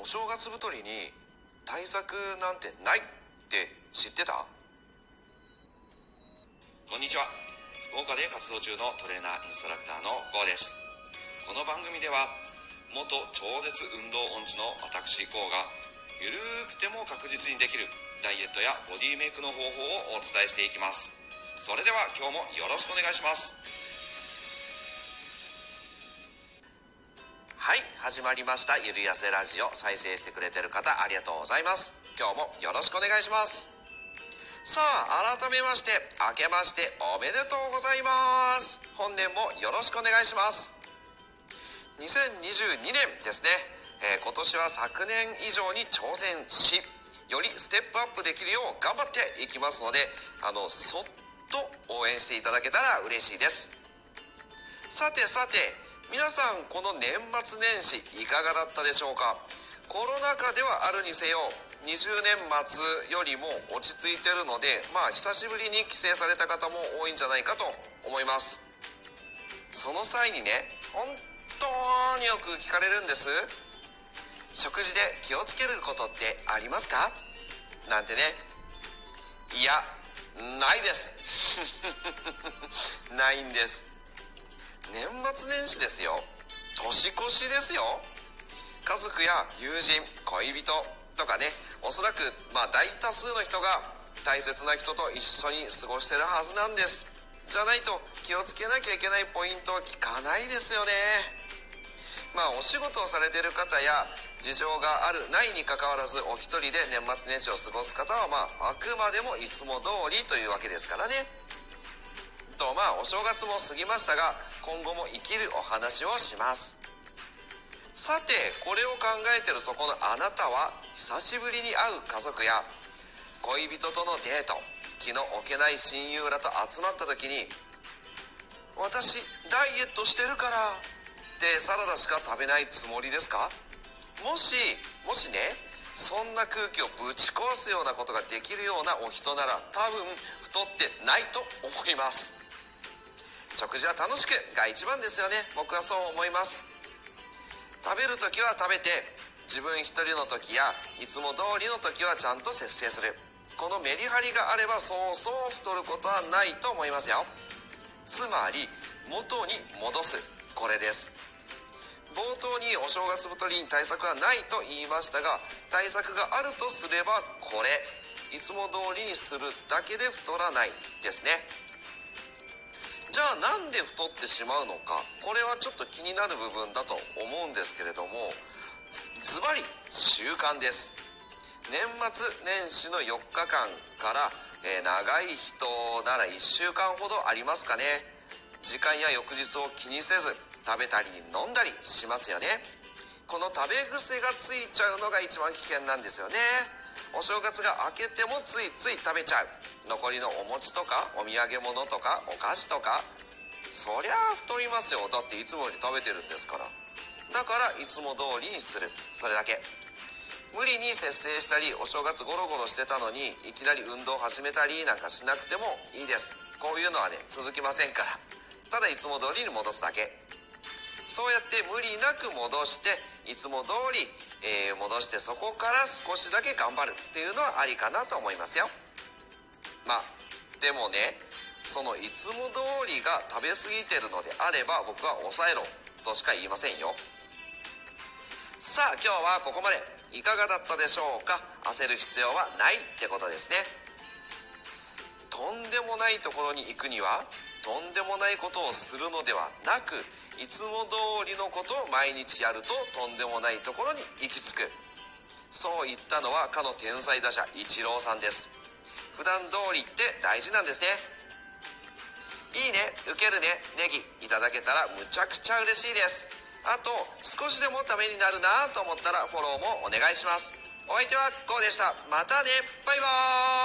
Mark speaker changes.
Speaker 1: お正月太りに対策なんてないって知ってた？こんにちは。福岡で活動中のトレーナーインストラクターの GO です。この番組では元超絶運動音痴の私 GO がゆるくても確実にできるダイエットやボディメイクの方法をお伝えしていきます。それでは今日もよろしくお願いします。始まりましたゆるやせラジオ。再生してくれてる方ありがとうございます。今日もよろしくお願いします。さあ改めまして明けましておめでとうございます。本年もよろしくお願いします。2022年ですね、えー、今年は昨年以上に挑戦しよりステップアップできるよう頑張っていきますのであのそっと応援していただけたら嬉しいです。さてさて皆さんこの年末年始いかがだったでしょうか？コロナ禍ではあるにせよ20年末よりも落ち着いてるのでまあ久しぶりに帰省された方も多いんじゃないかと思います。その際にね本当によく聞かれるんです。食事で気をつけることってありますか？なんてね。いやないです。ないんです。年末年始ですよ。年越しですよ。家族や友人恋人とかねおそらくまあ大多数の人が大切な人と一緒に過ごしてるはずなんです。じゃないと気をつけなきゃいけないポイントを聞かないですよね。まあお仕事をされてる方や事情があるないにかかわらずお一人で年末年始を過ごす方はまああくまでもいつも通りというわけですからね。とまあお正月も過ぎましたが今後も生きるお話をします。さてこれを考えてるそこのあなたは久しぶりに会う家族や恋人とのデート気の置けない親友らと集まった時に私ダイエットしてるからってサラダしか食べないつもりですか？もしもしねそんな空気をぶち壊すようなことができるようなお人なら多分太ってないと思います。食事は楽しくが一番ですよね。僕はそう思います。食べる時は食べて自分一人の時やいつも通りの時はちゃんと節制する。このメリハリがあればそうそう太ることはないと思いますよ。つまり元に戻す。これです。冒頭にお正月太りに対策はないと言いましたが対策があるとすればこれ。いつも通りにするだけで太らないですね。じゃあなんで太ってしまうのかこれはちょっと気になる部分だと思うんですけれどもズバリ習慣です。年末年始の4日間から、えー、長い人なら1週間ほどありますかね。時間や翌日を気にせず食べたり飲んだりしますよね。この食べ癖がついちゃうのが一番危険なんですよね。お正月が明けてもついつい食べちゃう。残りのお餅とかお土産物とかお菓子とかそりゃあ太りますよ。だっていつもより食べてるんですから。だからいつも通りにする。それだけ。無理に節制したりお正月ゴロゴロしてたのにいきなり運動始めたりなんかしなくてもいいです。こういうのはね続きませんから。ただいつも通りに戻すだけ。そうやって無理なく戻していつも通り、えー、戻してそこから少しだけ頑張るっていうのはありかなと思いますよ。まあでもねそのいつも通りが食べ過ぎてるのであれば僕は抑えろ。としか言いませんよ。さあ今日はここまで。いかがだったでしょうか？焦る必要はないってことですね。とんでもないところに行くにはとんでもないことをするのではなくいつも通りのことを毎日やるととんでもないところに行き着く。そう言ったのはかの天才打者イチローさんです。普段通りって大事なんですね。いいね受けるねネギいただけたらむちゃくちゃ嬉しいです。あと少しでもためになるなと思ったらフォローもお願いします。お相手はこうでした。またね。バイバーイ。